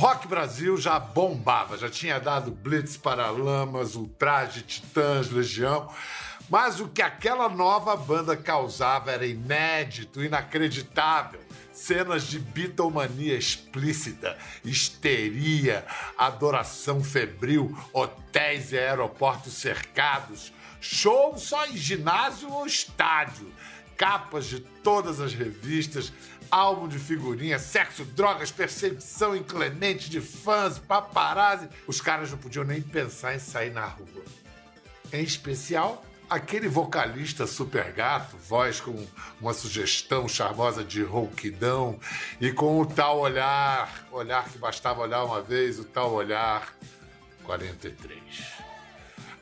Rock Brasil já bombava, já tinha dado Blitz para Lamas, Ultraje, Titãs, Legião. Mas o que aquela nova banda causava era inédito, inacreditável. Cenas de bitomania explícita, histeria, adoração febril, hotéis e aeroportos cercados, show só em ginásio ou estádio, capas de todas as revistas, álbum de figurinha, sexo, drogas, perseguição inclemente de fãs, paparazzi. Os caras não podiam nem pensar em sair na rua. Em especial, aquele vocalista super gato, voz com uma sugestão charmosa de rouquidão e com o tal olhar, olhar que bastava olhar uma vez, o tal olhar 43.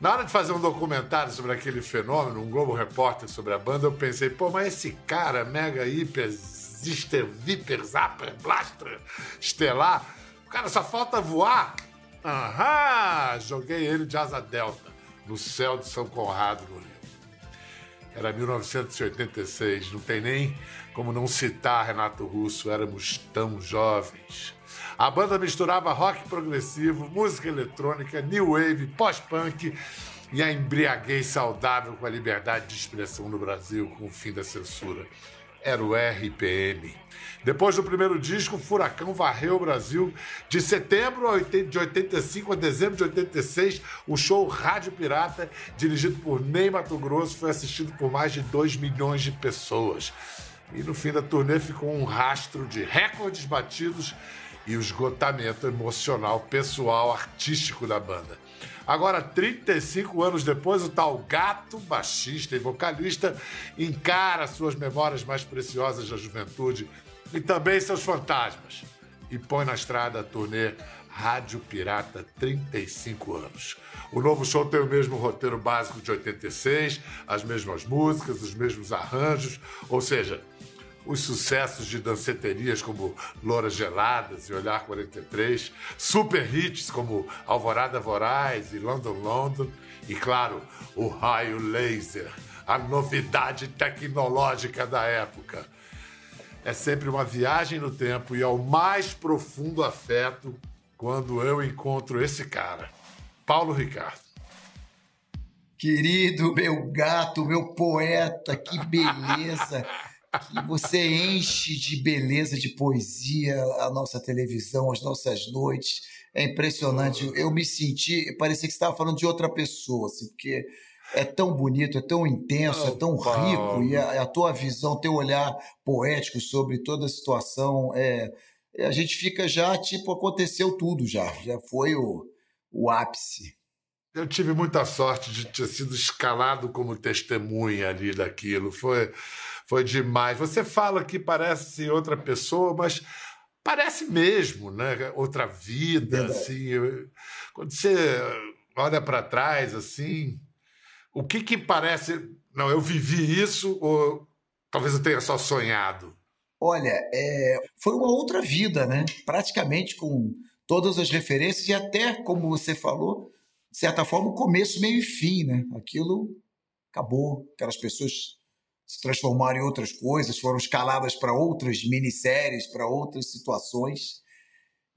Na hora de fazer um documentário sobre aquele fenômeno, um Globo Repórter sobre a banda, eu pensei, pô, mas esse cara, mega hiper Zister, Viper, Zapper, Blaster, Estelar. O cara só falta voar. Aham! Joguei ele de asa delta no céu de São Conrado, no Rio. Era 1986, não tem nem como não citar Renato Russo, éramos tão jovens. A banda misturava rock progressivo, música eletrônica, new wave, pós-punk e a embriaguez saudável com a liberdade de expressão no Brasil com o fim da censura era o RPM. Depois do primeiro disco, Furacão varreu o Brasil. De setembro de 85 a dezembro de 86, o show Rádio Pirata, dirigido por Ney Mato Grosso, foi assistido por mais de 2 milhões de pessoas. E no fim da turnê ficou um rastro de recordes batidos e o esgotamento emocional, pessoal, artístico da banda. Agora, 35 anos depois, o tal gato baixista e vocalista encara suas memórias mais preciosas da juventude e também seus fantasmas e põe na estrada a turnê Rádio Pirata 35 anos. O novo show tem o mesmo roteiro básico de 86, as mesmas músicas, os mesmos arranjos, ou seja, os sucessos de danceterias como Louras Geladas e Olhar 43, super hits como Alvorada Voraz e London London, e claro, o raio laser, a novidade tecnológica da época. É sempre uma viagem no tempo e ao mais profundo afeto quando eu encontro esse cara, Paulo Ricardo. Querido meu gato, meu poeta, que beleza! que você enche de beleza, de poesia a nossa televisão, as nossas noites. É impressionante. Eu me senti, parecia que você estava falando de outra pessoa, assim, porque é tão bonito, é tão intenso, é tão rico, e a, a, tua visão, teu olhar poético sobre toda a situação, é, é, a gente fica já, tipo, aconteceu tudo já, já foi o, o ápice. Eu tive muita sorte de ter sido escalado como testemunha ali daquilo. Foi, foi demais. Você fala que parece outra pessoa, mas parece mesmo, né? Outra vida, Verdade. assim. Quando você olha para trás, assim, o que que parece? Não, eu vivi isso ou talvez eu tenha só sonhado. Olha, é, foi uma outra vida, né? Praticamente com todas as referências e até, como você falou, de certa forma, o começo, meio e fim, né? Aquilo acabou, aquelas pessoas se transformaram em outras coisas, foram escaladas para outras minisséries, para outras situações.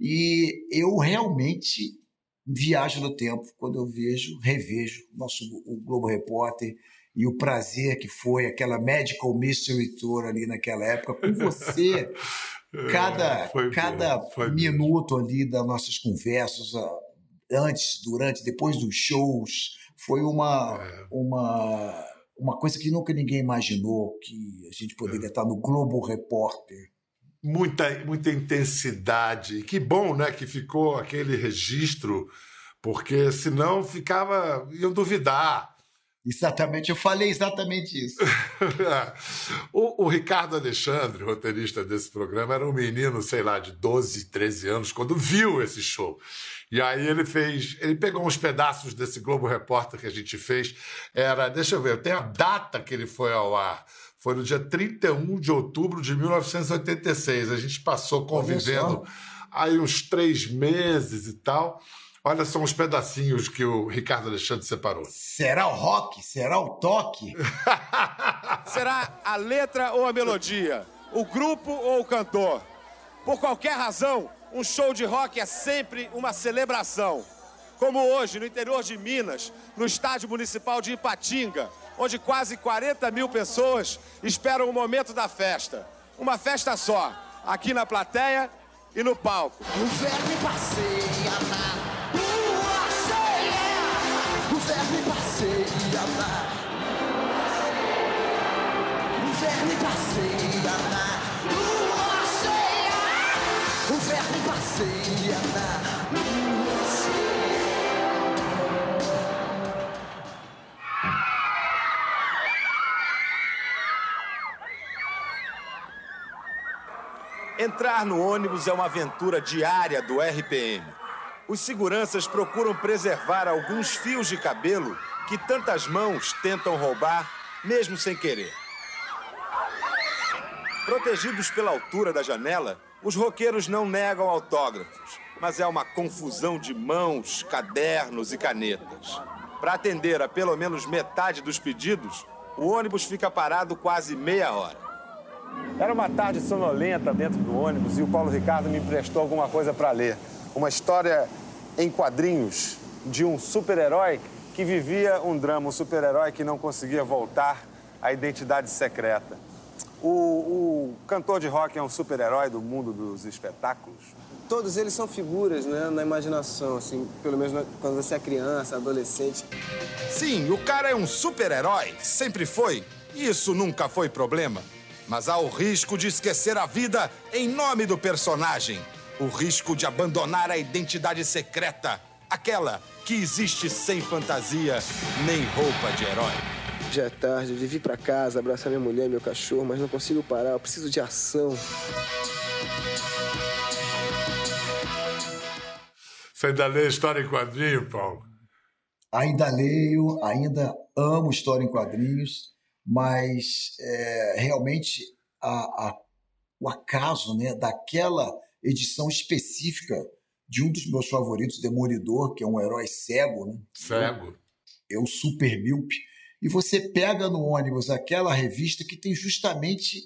E eu realmente viajo no tempo quando eu vejo, revejo nosso o Globo Repórter e o prazer que foi aquela Medical Mystery Tour ali naquela época com você. cada é, cada minuto ali das nossas conversas, antes, durante, depois dos shows, foi uma, é. uma uma coisa que nunca ninguém imaginou que a gente poderia é. estar no Globo Repórter. Muita, muita intensidade. Que bom, né, que ficou aquele registro, porque senão ficava iam duvidar. Exatamente, eu falei exatamente isso. o, o, Ricardo Alexandre, roteirista desse programa, era um menino, sei lá, de 12, 13 anos, quando viu esse show. E aí ele fez, ele pegou uns pedaços desse Globo Repórter que a gente fez. Era, deixa eu ver, tem a data que ele foi ao ar. Foi no dia 31 de outubro de 1986. A gente passou convivendo aí uns três meses e tal. Olha só uns pedacinhos que o Ricardo Alexandre separou. Será o rock? Será o toque? Será a letra ou a melodia? O grupo ou o cantor? Por qualquer razão, um show de rock é sempre uma celebração. Como hoje, no interior de Minas, no estádio municipal de Ipatinga, onde quase 40 mil pessoas esperam o momento da festa. Uma festa só, aqui na plateia e no palco. O verme passeia na Entrar no ônibus é uma aventura diária do RPM. Os seguranças procuram preservar alguns fios de cabelo que tantas mãos tentam roubar, mesmo sem querer. Protegidos pela altura da janela, os roqueiros não negam autógrafos, mas é uma confusão de mãos, cadernos e canetas. Para atender a pelo menos metade dos pedidos, o ônibus fica parado quase meia hora. Era uma tarde sonolenta dentro do ônibus e o Paulo Ricardo me emprestou alguma coisa para ler. Uma história em quadrinhos de um super-herói que vivia um drama, um super-herói que não conseguia voltar à identidade secreta. O, o cantor de rock é um super-herói do mundo dos espetáculos? Todos eles são figuras, né, na imaginação, assim, pelo menos na- quando você é criança, adolescente. Sim, o cara é um super-herói, sempre foi. Isso nunca foi problema. Mas há o risco de esquecer a vida em nome do personagem. O risco de abandonar a identidade secreta. Aquela que existe sem fantasia nem roupa de herói. Já é tarde, eu devia ir pra casa, abraçar minha mulher e meu cachorro, mas não consigo parar, eu preciso de ação. Você ainda lê história em quadrinho, Paulo? Ainda leio, ainda amo história em quadrinhos, mas é, realmente a- a- o acaso né, daquela edição específica de um dos meus favoritos, Demolidor, que é um herói cego, né? Cego. é o Super Milp, e você pega no ônibus aquela revista que tem justamente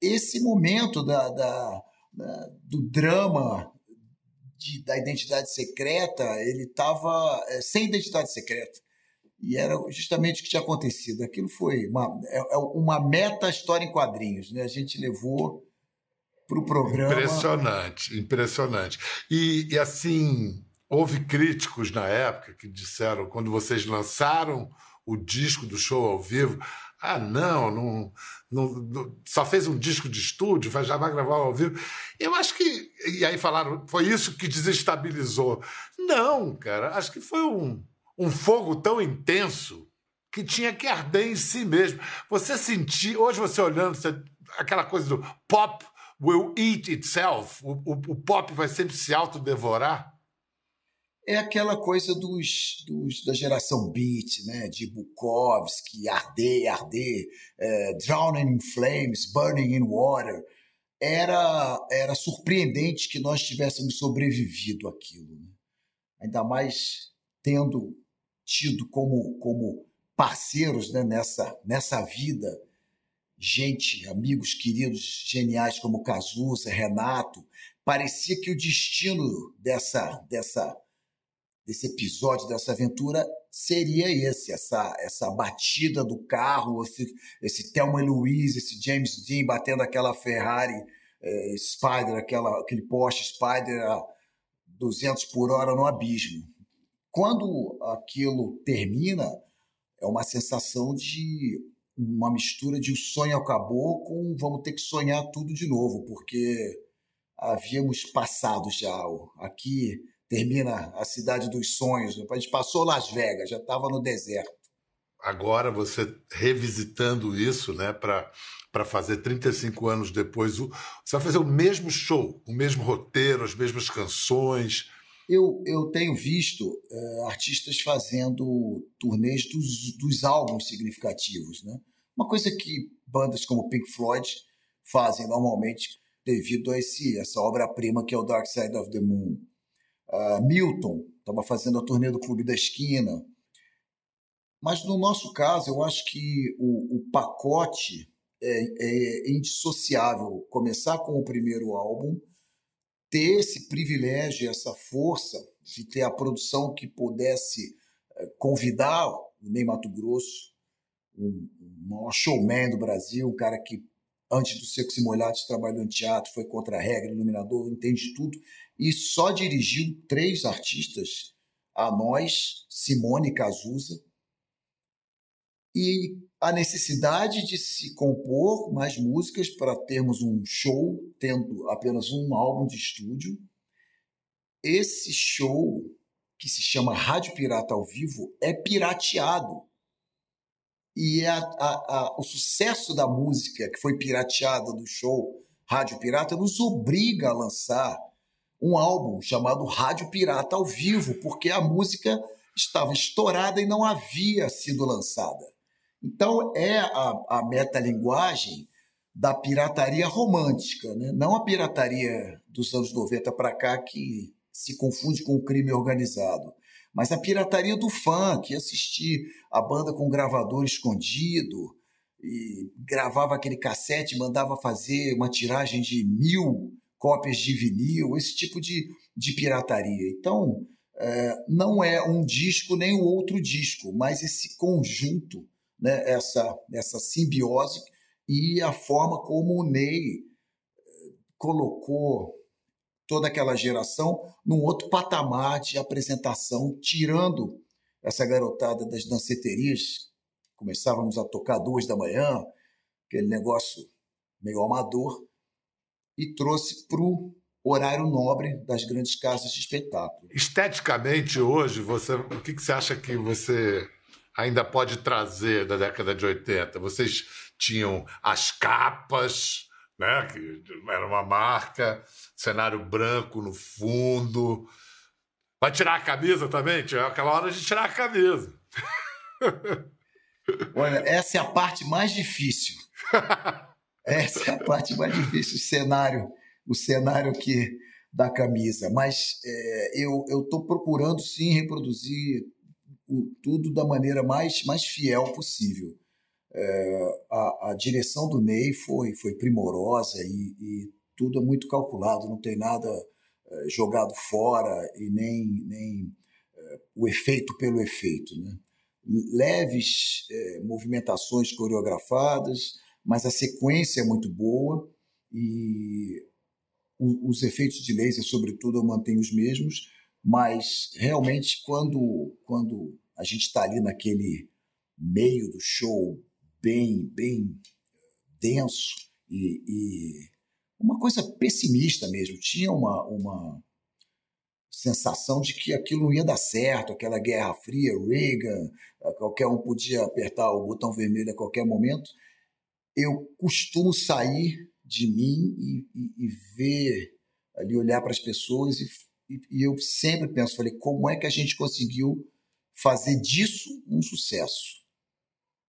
esse momento da, da- da- do drama de- da identidade secreta, ele estava sem identidade secreta. E era justamente o que tinha acontecido. Aquilo foi uma, é, é uma meta história em quadrinhos. Né? A gente levou para o programa. Impressionante, impressionante. E, e, assim, houve críticos na época que disseram, quando vocês lançaram o disco do show ao vivo, ah, não, não, não- não- só fez um disco de estúdio, vai- já vai gravar ao vivo. Eu acho que. E aí falaram, foi isso que desestabilizou. Não, cara, acho que foi um, um fogo tão intenso que tinha que arder em si mesmo. Você sentir, hoje você olhando, você- aquela coisa do pop will eat itself, o, o- o pop vai sempre se autodevorar. é aquela coisa dos, dos- da geração beat, né? de Bukowski, Arder, Arder, é, Drowning in Flames, Burning in Water. Era, era surpreendente que nós tivéssemos sobrevivido àquilo. né? Ainda mais tendo tido como, como parceiros né? nessa, nessa vida gente, amigos queridos, geniais como Cazuza, Renato. Parecia que o destino dessa, dessa desse episódio, dessa aventura, seria esse, essa, essa batida do carro, esse, esse Thelma e esse James Dean batendo aquela Ferrari eh, Spider, aquela, aquele Porsche Spider a 200 por hora no abismo. Quando aquilo termina, é uma sensação de uma mistura de o sonho acabou com vamos ter que sonhar tudo de novo, porque havíamos passado já. Aqui termina a cidade dos sonhos. A gente passou Las Vegas, já estava no deserto. Agora você revisitando isso, né, para para fazer 35 anos depois, você vai fazer o mesmo show, o mesmo roteiro, as mesmas canções. Eu, eu tenho visto eh, artistas fazendo turnês dos, dos álbuns significativos. Né? Uma coisa que bandas como Pink Floyd fazem normalmente devido a esse, essa obra-prima que é o Dark Side of the Moon. Ah, Milton estava fazendo a turnê do Clube da Esquina. Mas no nosso caso, eu acho que o, o pacote é, é indissociável. Começar com o primeiro álbum, ter esse privilégio, essa força de ter a produção que pudesse eh, convidar o Ney Mato Grosso, um, maior showman do Brasil, um cara que antes do Secos e Molhados trabalhou em teatro, foi contra a regra, iluminador, entende tudo, e só dirigiu três artistas, a nós, Simone Cazuza, e a necessidade de se compor mais músicas para termos um show, tendo apenas um álbum de estúdio. Esse show, que se chama Rádio Pirata ao Vivo, é pirateado. E é a, a, a, o sucesso da música que foi pirateada do show Rádio Pirata nos obriga a lançar um álbum chamado Rádio Pirata ao Vivo, porque a música estava estourada e não havia sido lançada. Então, é a, a metalinguagem da pirataria romântica, né? não a pirataria dos anos 90 para cá que se confunde com o crime organizado, mas a pirataria do funk, assistir a banda com gravador escondido e gravava aquele cassete, mandava fazer uma tiragem de mil cópias de vinil, esse tipo de, de pirataria. Então, é, não é um disco nem o outro disco, mas esse conjunto né, essa, essa simbiose e a forma como o Ney eh, colocou toda aquela geração num outro patamar de apresentação, tirando essa garotada das danceterias. Começávamos a tocar duas da manhã, aquele negócio meio amador, e trouxe para o horário nobre das grandes casas de espetáculo. Esteticamente, hoje, você, o que, que você acha que você ainda pode trazer da década de 80? Vocês tinham as capas, né, que era uma marca, cenário branco no fundo. Vai tirar a camisa também? Aquela hora de tirar a camisa. Olha, essa é a parte mais difícil. Essa é a parte mais difícil, o cenário, o cenário que da camisa. Mas é, eu estou procurando sim reproduzir o, tudo da maneira mais, mais fiel possível. É, a, a, direção do Ney foi, foi primorosa e, e, tudo é muito calculado, não tem nada é, jogado fora e nem, nem é, o efeito pelo efeito. Né? Leves é, movimentações coreografadas, mas a sequência é muito boa e o, os efeitos de laser, sobretudo, eu mantenho os mesmos mas realmente quando quando a gente está ali naquele meio do show bem bem denso e, e, uma coisa pessimista mesmo tinha uma uma sensação de que aquilo não ia dar certo aquela guerra fria Reagan qualquer um podia apertar o botão vermelho a qualquer momento. Eu costumo sair de mim e, e, e ver ali olhar para as pessoas e e, e eu sempre penso, falei, como é que a gente conseguiu fazer disso um sucesso?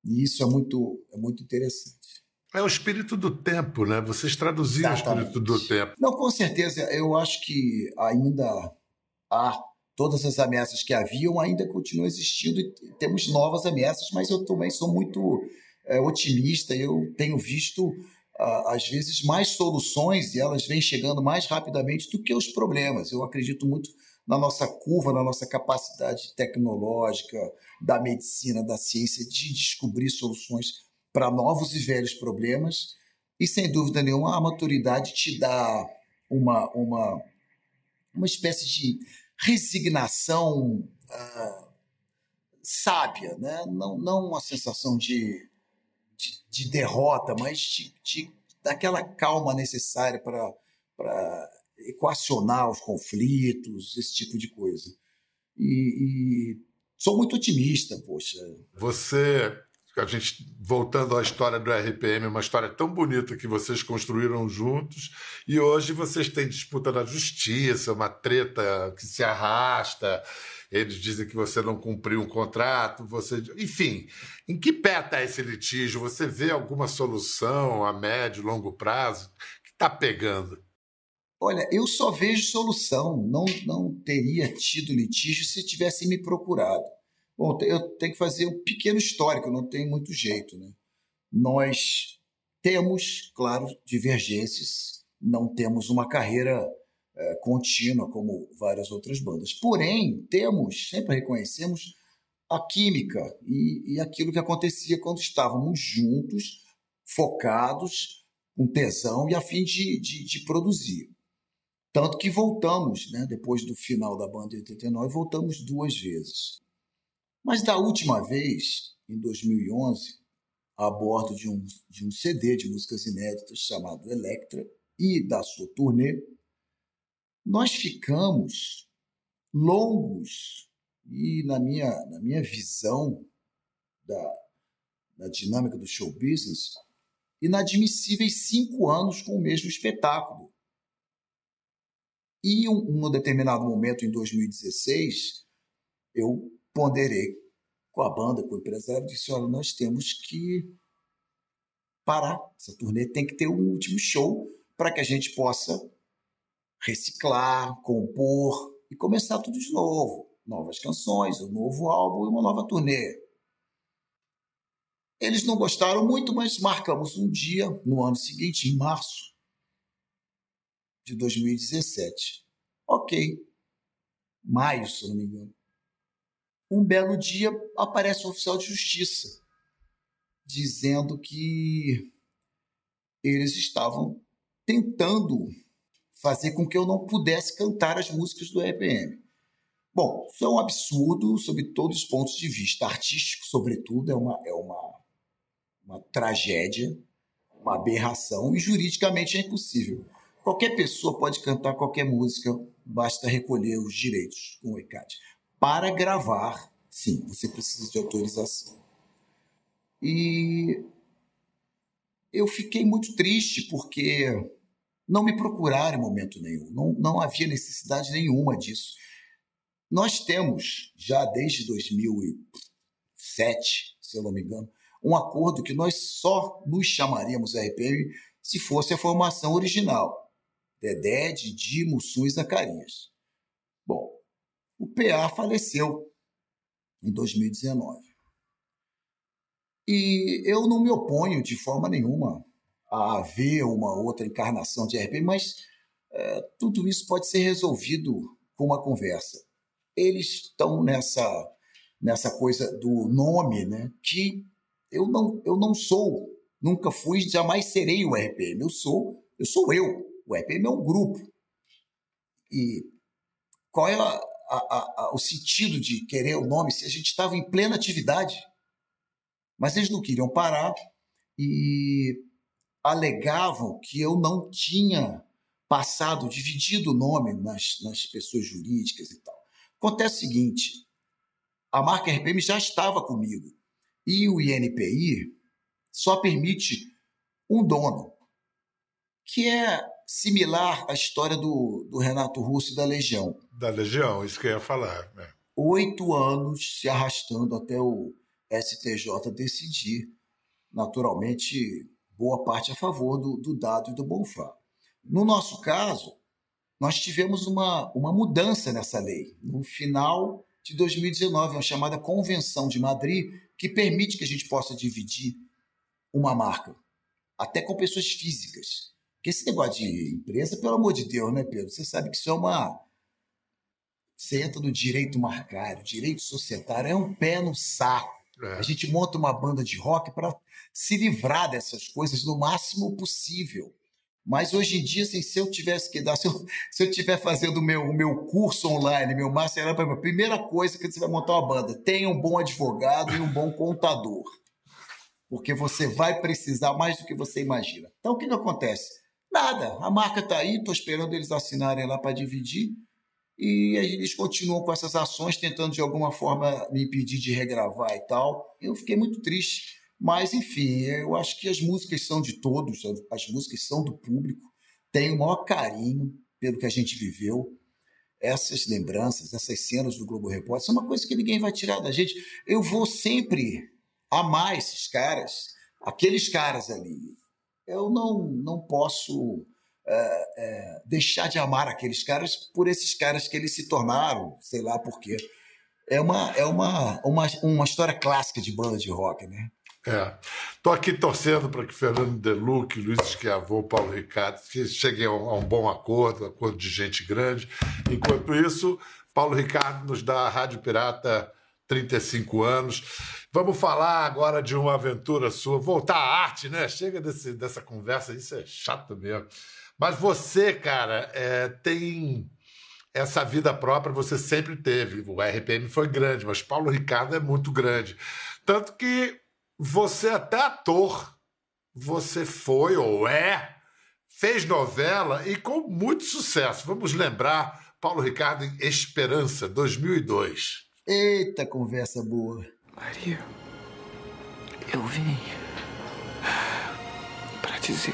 E isso é muito, é muito interessante. É o espírito do tempo, né? Vocês traduziram Exatamente. o espírito do tempo. Não, com certeza. Eu acho que ainda há todas as ameaças que haviam ainda continuam existindo e temos novas ameaças, mas eu também sou muito é, otimista. Eu tenho visto às vezes, mais soluções e elas vêm chegando mais rapidamente do que os problemas. Eu acredito muito na nossa curva, na nossa capacidade tecnológica, da medicina, da ciência, de descobrir soluções para novos e velhos problemas. E, sem dúvida nenhuma, a maturidade te dá uma, uma, uma espécie de resignação uh, sábia, né? não, não uma sensação de de, de derrota, mas daquela calma necessária para equacionar os conflitos, esse tipo de coisa. E, e sou muito otimista, poxa. Você a gente voltando à história do RPM, uma história tão bonita que vocês construíram juntos, e hoje vocês têm disputa na justiça, uma treta que se arrasta eles dizem que você não cumpriu um contrato, você. Enfim, em que pé está esse litígio? Você vê alguma solução a médio, longo prazo que está pegando? Olha, eu só vejo solução. Não, não teria tido litígio se tivesse me procurado. Bom, eu tenho que fazer um pequeno histórico, não tem muito jeito. Né? Nós temos, claro, divergências, não temos uma carreira é, contínua como várias outras bandas. Porém, temos, sempre reconhecemos a química e, e aquilo que acontecia quando estávamos juntos, focados, com tesão e a fim de, de, de produzir. Tanto que voltamos, né, depois do final da banda em 89, voltamos duas vezes. Mas da última vez, em 2011, a bordo de um, de um CD de músicas inéditas chamado Electra e da sua turnê, nós ficamos longos e, na minha, na minha visão da, da dinâmica do show business, inadmissíveis cinco anos com o mesmo espetáculo. E um, um determinado momento, em 2016, eu ponderei com a banda, com o empresário, disse: olha, nós temos que parar. Essa turnê tem que ter um último show para que a gente possa reciclar, compor e começar tudo de novo. Novas canções, um novo álbum e uma nova turnê. Eles não gostaram muito, mas marcamos um dia no ano seguinte, em março de 2017. Ok. Maio, se não me engano. Um belo dia aparece um oficial de justiça dizendo que eles estavam tentando fazer com que eu não pudesse cantar as músicas do EPM. Bom, isso é um absurdo sob todos os pontos de vista. Artístico, sobretudo, é uma, é uma, uma tragédia, uma aberração, e juridicamente é impossível. Qualquer pessoa pode cantar qualquer música, basta recolher os direitos com o ECAD. Para gravar, sim, você precisa de autorização. E eu fiquei muito triste porque não me procuraram em momento nenhum, não, não havia necessidade nenhuma disso. Nós temos, já desde 2007, se eu não me engano, um acordo que nós só nos chamaríamos RPM se fosse a formação original. Dedé, Didi, Mussum e Zacarias. Bom, o PA faleceu em 2019. E eu não me oponho de forma nenhuma a haver uma outra encarnação de RP, mas é, tudo isso pode ser resolvido com uma conversa. Eles estão nessa nessa coisa do nome, né? Que eu não eu não sou, nunca fui, jamais serei o RPM. Eu sou, eu sou eu. O RPM é um grupo. E qual é a, a, a, o sentido de querer o nome se a gente estava em plena atividade? Mas eles não queriam parar e alegavam que eu não tinha passado, dividido o nome nas, nas pessoas jurídicas e tal. Acontece o seguinte: a marca RPM já estava comigo e o INPI só permite um dono, que é similar à história do, do Renato Russo e da Legião. Da Legião, isso que eu ia falar. Né? Oito anos se arrastando até o STJ decidir, naturalmente, boa parte a favor do, do dado e do Bonfá. No nosso caso, nós tivemos uma, uma mudança nessa lei. No final de 2019, uma chamada Convenção de Madrid, que permite que a gente possa dividir uma marca, até com pessoas físicas. Porque esse negócio de empresa, pelo amor de Deus, né, Pedro? Você sabe que isso é uma. Você entra no direito marcário, direito societário, é um pé no saco. É. A gente monta uma banda de rock para se livrar dessas coisas no máximo possível. Mas hoje em dia, assim, se eu tivesse que dar, se eu, se eu estiver fazendo o meu, o meu curso online, meu master, a primeira coisa que você vai montar uma banda, tenha um bom advogado e um bom contador. Porque você vai precisar mais do que você imagina. Então, o que, que acontece? Nada. A marca está aí, estou esperando eles assinarem lá para dividir e eles continuam com essas ações, tentando de alguma forma me impedir de regravar e tal. Eu fiquei muito triste, mas enfim, eu acho que as músicas são de todos, as músicas são do público, tenho o maior carinho pelo que a gente viveu. Essas lembranças, essas cenas do Globo Repórter são uma coisa que ninguém vai tirar da gente. Eu vou sempre amar esses caras, aqueles caras ali. Eu não, não posso é, é, deixar de amar aqueles caras por esses caras que eles se tornaram, sei lá por quê. É uma, é uma, uma, uma história clássica de banda de rock, né? É. Estou aqui torcendo para que Fernando Deluc, Luiz Esquiavô, Paulo Ricardo que cheguem a um, a um bom acordo, acordo de gente grande. Enquanto isso, Paulo Ricardo nos dá a Rádio Pirata 35 anos. Vamos falar agora de uma aventura sua, voltar à arte, né? Chega desse, dessa conversa, isso é chato mesmo. Mas você, cara, é, tem essa vida própria, você sempre teve. O RPM foi grande, mas Paulo Ricardo é muito grande. Tanto que você, até ator, você foi ou é, fez novela e com muito sucesso. Vamos lembrar Paulo Ricardo em Esperança, 2002. Eita, conversa boa. Maria, eu vim para dizer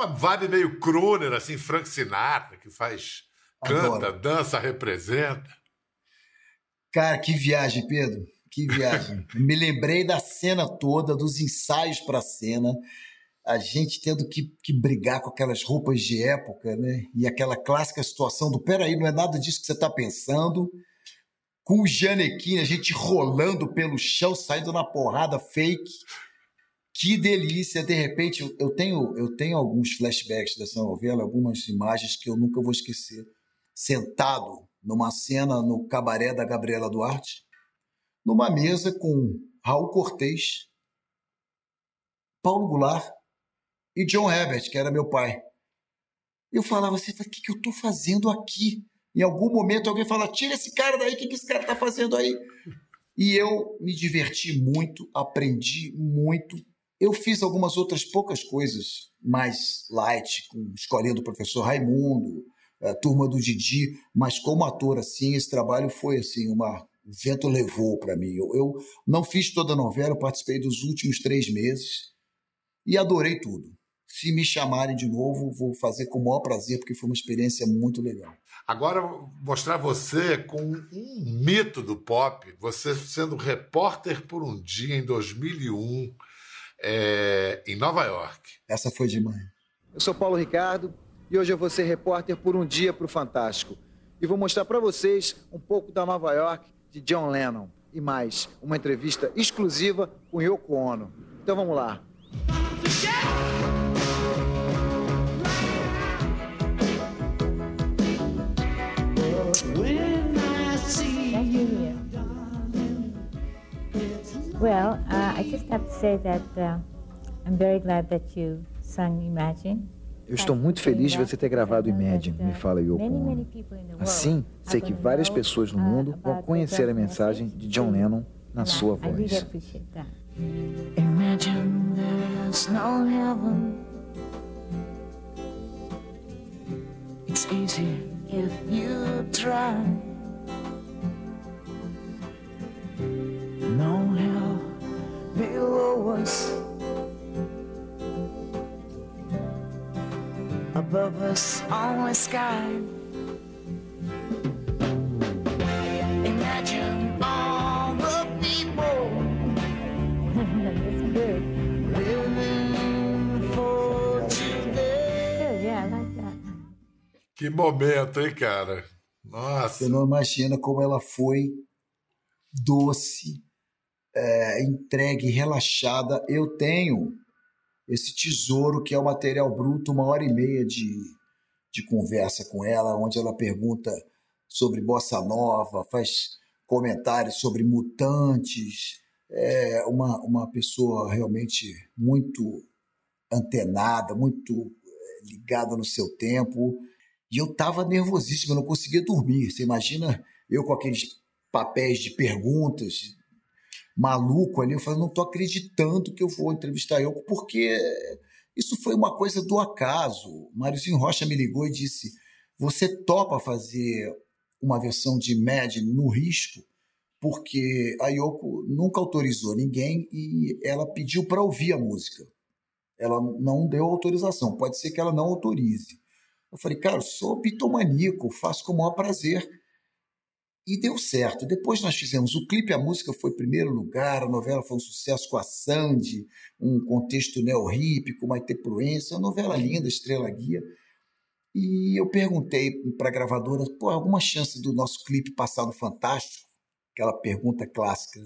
uma vibe meio crooner, assim, Frank Sinatra, que faz, canta, Adoro. dança, representa. Cara, que viagem, Pedro. Que viagem. Me lembrei da cena toda, dos ensaios para a cena, a gente tendo que, que brigar com aquelas roupas de época, né? E aquela clássica situação do peraí, não é nada disso que você está pensando. Com o Janequine, a gente rolando pelo chão, saindo na porrada fake. Que delícia, de repente, eu- tenho, eu tenho alguns flashbacks dessa novela, algumas imagens que eu nunca vou esquecer. Sentado numa cena no cabaré da Gabriela Duarte, numa mesa com Raul Cortez, Paulo Goulart e John Herbert, que era meu pai. Eu falava assim, o que, que eu estou fazendo aqui? Em algum momento alguém fala, tira esse cara daí, o que, que esse cara está fazendo aí? E eu me diverti muito, aprendi muito. Eu fiz algumas outras poucas coisas mais light, com escolinha do professor Raimundo, a turma do Didi, mas como ator, assim, esse trabalho foi assim, uma o vento levou para mim. Eu, eu não fiz toda a novela, eu participei dos últimos três meses e adorei tudo. Se me chamarem de novo, vou fazer com o maior prazer, porque foi uma experiência muito legal. Agora, mostrar você com um mito do pop, você sendo repórter por um dia em 2001 é, em Nova York. Essa foi demais. Eu sou Paulo Ricardo e hoje eu vou ser repórter por um dia para o Fantástico. E vou mostrar para vocês um pouco da Nova York de John Lennon e mais uma entrevista exclusiva com Yoko Ono. Então vamos lá. You. Well, uh, I just have to say that uh, I'm very glad that you sung Imagine. Eu estou muito feliz de você ter gravado Imagine, me fala Yoko Ono. Assim, sei que várias pessoas no mundo vão conhecer a mensagem de John Lennon na sua voz. Imagine there's no heaven. It's easy if you try. No below us. Above us, only sky. Imagine all the people That's good. living for today. Good, yeah, I like that. Que momento, hein, cara? Nossa. Você não imagina como ela foi doce, é, entregue, relaxada. Eu tenho esse tesouro que é o material bruto, uma hora e meia de, de conversa com ela, onde ela pergunta sobre bossa nova, faz comentários sobre mutantes, é uma, uma pessoa realmente muito antenada, muito é, ligada no seu tempo. E eu estava nervosíssimo, eu não conseguia dormir. Você imagina eu com aqueles papéis de perguntas, maluco ali, eu falei, não estou acreditando que eu vou entrevistar eu, porque isso foi uma coisa do acaso. Máriozinho Rocha me ligou e disse: Você topa fazer uma versão de Mad no risco? Porque a Yoko nunca autorizou ninguém e ela pediu para ouvir a música. Ela não deu autorização, pode ser que ela não autorize. Eu falei, cara, eu sou pitomaníaco, faço com o maior prazer. E deu certo. Depois nós fizemos o clipe, a música foi primeiro lugar, a novela foi um sucesso com a Sandy, um contexto neo-hip, com Maite Proença, uma novela linda, Estrela Guia. E eu perguntei para a gravadora, pô, alguma chance do nosso clipe passar no Fantástico? Aquela pergunta clássica.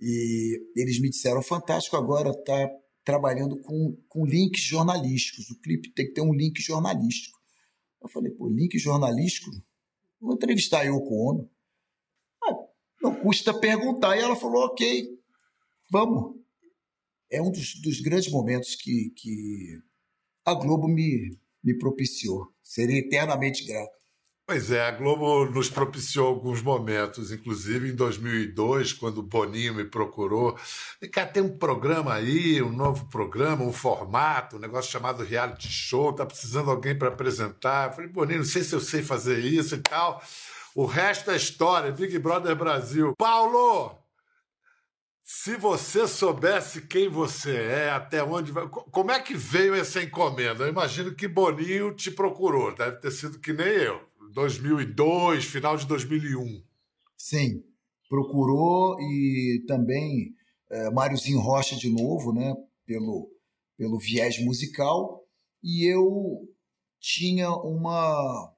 E eles me disseram, Fantástico agora está trabalhando com, com links jornalísticos. O clipe tem que ter um link jornalístico. Eu falei, pô, link jornalístico? Vou entrevistar a Yoko Ono. Ah, não custa perguntar. E ela falou, ok, vamos. É um dos, dos grandes momentos que, que a Globo me, me propiciou. Serei eternamente grato. Pois é, a Globo nos propiciou alguns momentos, inclusive em 2002, quando o Boninho me procurou. Vem cá, tem um programa aí, um novo programa, um formato, um negócio chamado reality show, tá precisando alguém para apresentar. Eu falei, Boninho, não sei se eu sei fazer isso e tal. O resto é história, Big Brother Brasil. Paulo, se você soubesse quem você é, até onde vai. Como é que veio essa encomenda? Eu imagino que Boninho te procurou, deve ter sido que nem eu. 2002, final de 2001. Sim, procurou e também é, Máriozinho Rocha de novo, né, pelo, pelo viés musical, e eu tinha uma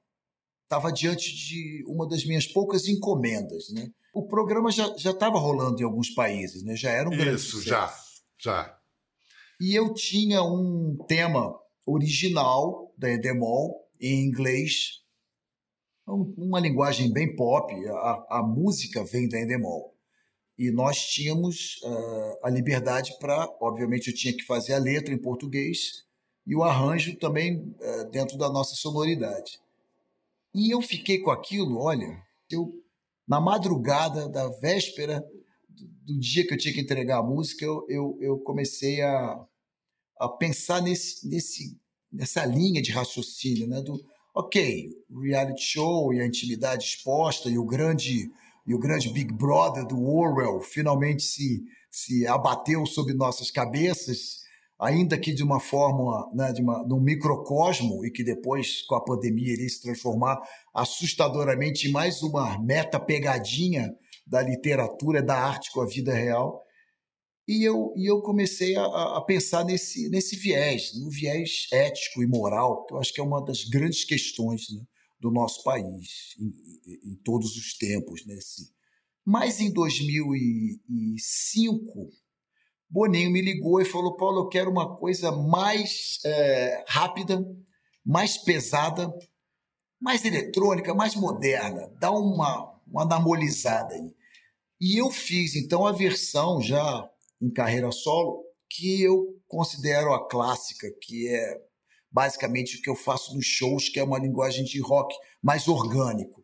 estava diante de uma das minhas poucas encomendas, né? O programa já já estava rolando em alguns países, né? Já era um grande Isso, já, já. E eu tinha um tema original da Endemol em inglês uma linguagem bem pop, a, a música vem da Endemol. E nós tínhamos uh, a liberdade para, obviamente, eu tinha que fazer a letra em português e o arranjo também uh, dentro da nossa sonoridade. E eu fiquei com aquilo, olha, eu na madrugada da véspera do dia que eu tinha que entregar a música, eu, eu, eu comecei a, a pensar nesse, nesse, nessa linha de raciocínio, né? Do, ok, reality show e a intimidade exposta e o grande e o grande Big Brother do Orwell finalmente se, se abateu sobre nossas cabeças, ainda que de uma forma, né, de, uma, de um microcosmo, e que depois, com a pandemia, iria se transformar assustadoramente em mais uma meta pegadinha da literatura, da arte com a vida real. E eu, e eu comecei a, a, pensar nesse, nesse viés, no viés ético e moral, que eu acho que é uma das grandes questões né, do nosso país, em, em, todos os tempos. Né, Mas em 2005, Boninho me ligou e falou: Paulo, eu quero uma coisa mais é, rápida, mais pesada, mais eletrônica, mais moderna. Dá uma, uma anabolizada aí. E eu fiz, então, a versão já em carreira solo, que eu considero a clássica, que é basicamente o que eu faço nos shows, que é uma linguagem de rock mais orgânico,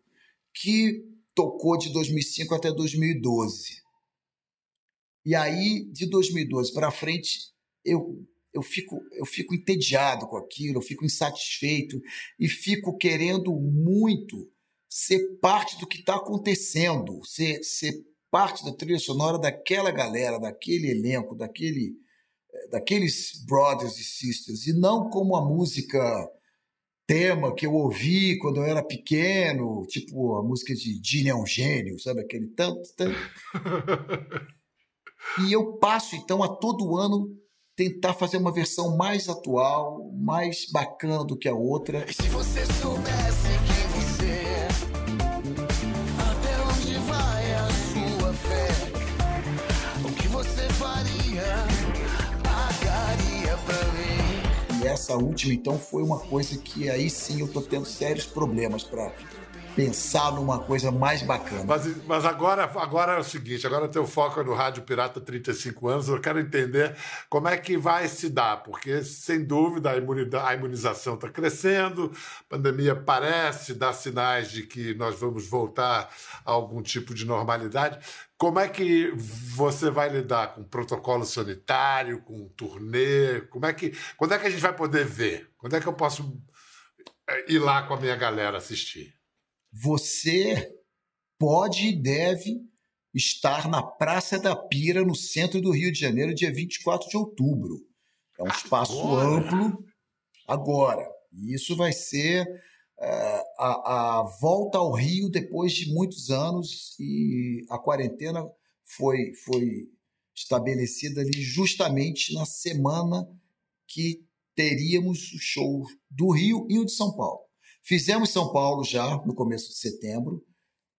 que tocou de 2005 até 2012. E aí, de 2012 para frente, eu, eu, fico, eu fico entediado com aquilo, eu fico insatisfeito e fico querendo muito ser parte do que está acontecendo, ser, ser parte da trilha sonora daquela galera, daquele elenco, daquele, eh, daqueles brothers e sisters, e não como a música tema que eu ouvi quando eu era pequeno, tipo a música de Gene é um gênio, sabe? Aquele tanto, tanto. e eu passo, então, a todo ano tentar fazer uma versão mais atual, mais bacana do que a outra. E se você soubesse essa última, então, foi uma coisa que aí sim eu tô tendo sérios problemas para pensar numa coisa mais bacana. Mas, mas agora, agora é o seguinte, agora teu foco é no Rádio Pirata 35 anos, eu quero entender como é que vai se dar, porque, sem dúvida, a, imunização está crescendo, a pandemia parece dar sinais de que nós vamos voltar a algum tipo de normalidade. Como é que você vai lidar com protocolo sanitário, com turnê? Como é que, quando é que a gente vai poder ver? Quando é que eu posso ir lá com a minha galera assistir? Você pode e deve estar na Praça da Pira, no centro do Rio de Janeiro, dia 24 de outubro. É um espaço Agora? amplo agora. E isso vai ser eh, a, a volta ao Rio depois de muitos anos e a quarentena foi, foi estabelecida ali justamente na semana que teríamos o show do Rio e o de São Paulo. Fizemos São Paulo já no começo de setembro,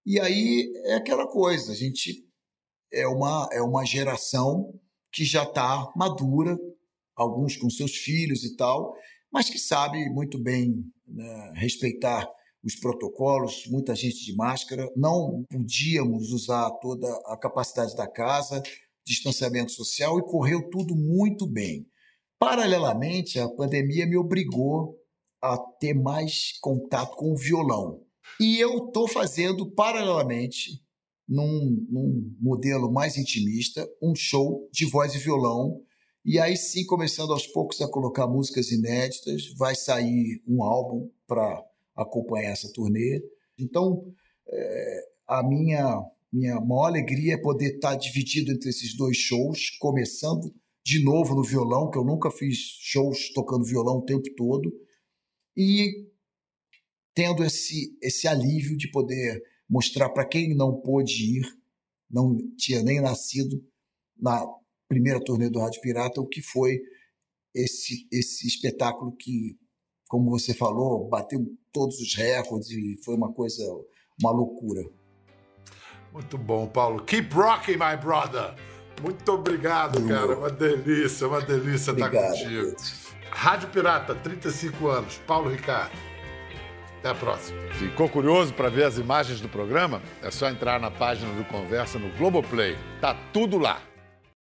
e aí é aquela coisa, a gente é uma, é uma geração que já está madura, alguns com seus filhos e tal, mas que sabe muito bem né, respeitar os protocolos, muita gente de máscara, não podíamos usar toda a capacidade da casa, distanciamento social e correu tudo muito bem. Paralelamente, a pandemia me obrigou a ter mais contato com o violão. E eu estou fazendo, paralelamente, num, num modelo mais intimista, um show de voz e violão. E aí sim, começando aos poucos a colocar músicas inéditas, vai sair um álbum para acompanhar essa turnê. Então, é, a minha, minha maior alegria é poder estar dividido entre esses dois shows, começando de novo no violão, que eu nunca fiz shows tocando violão o tempo todo, e tendo esse, esse alívio de poder mostrar para quem não pôde ir, não tinha nem nascido na primeira turnê do Rádio Pirata, o que foi esse, esse espetáculo que, como você falou, bateu todos os recordes e foi uma coisa, uma loucura. Muito bom, Paulo. Keep rocking, my brother. Muito obrigado, cara. Uma delícia, uma delícia estar contigo. Rádio Pirata, 35 anos. Paulo Ricardo. Até a próxima. Ficou curioso para ver as imagens do programa? É só entrar na página do Conversa no Globoplay. Tá tudo lá.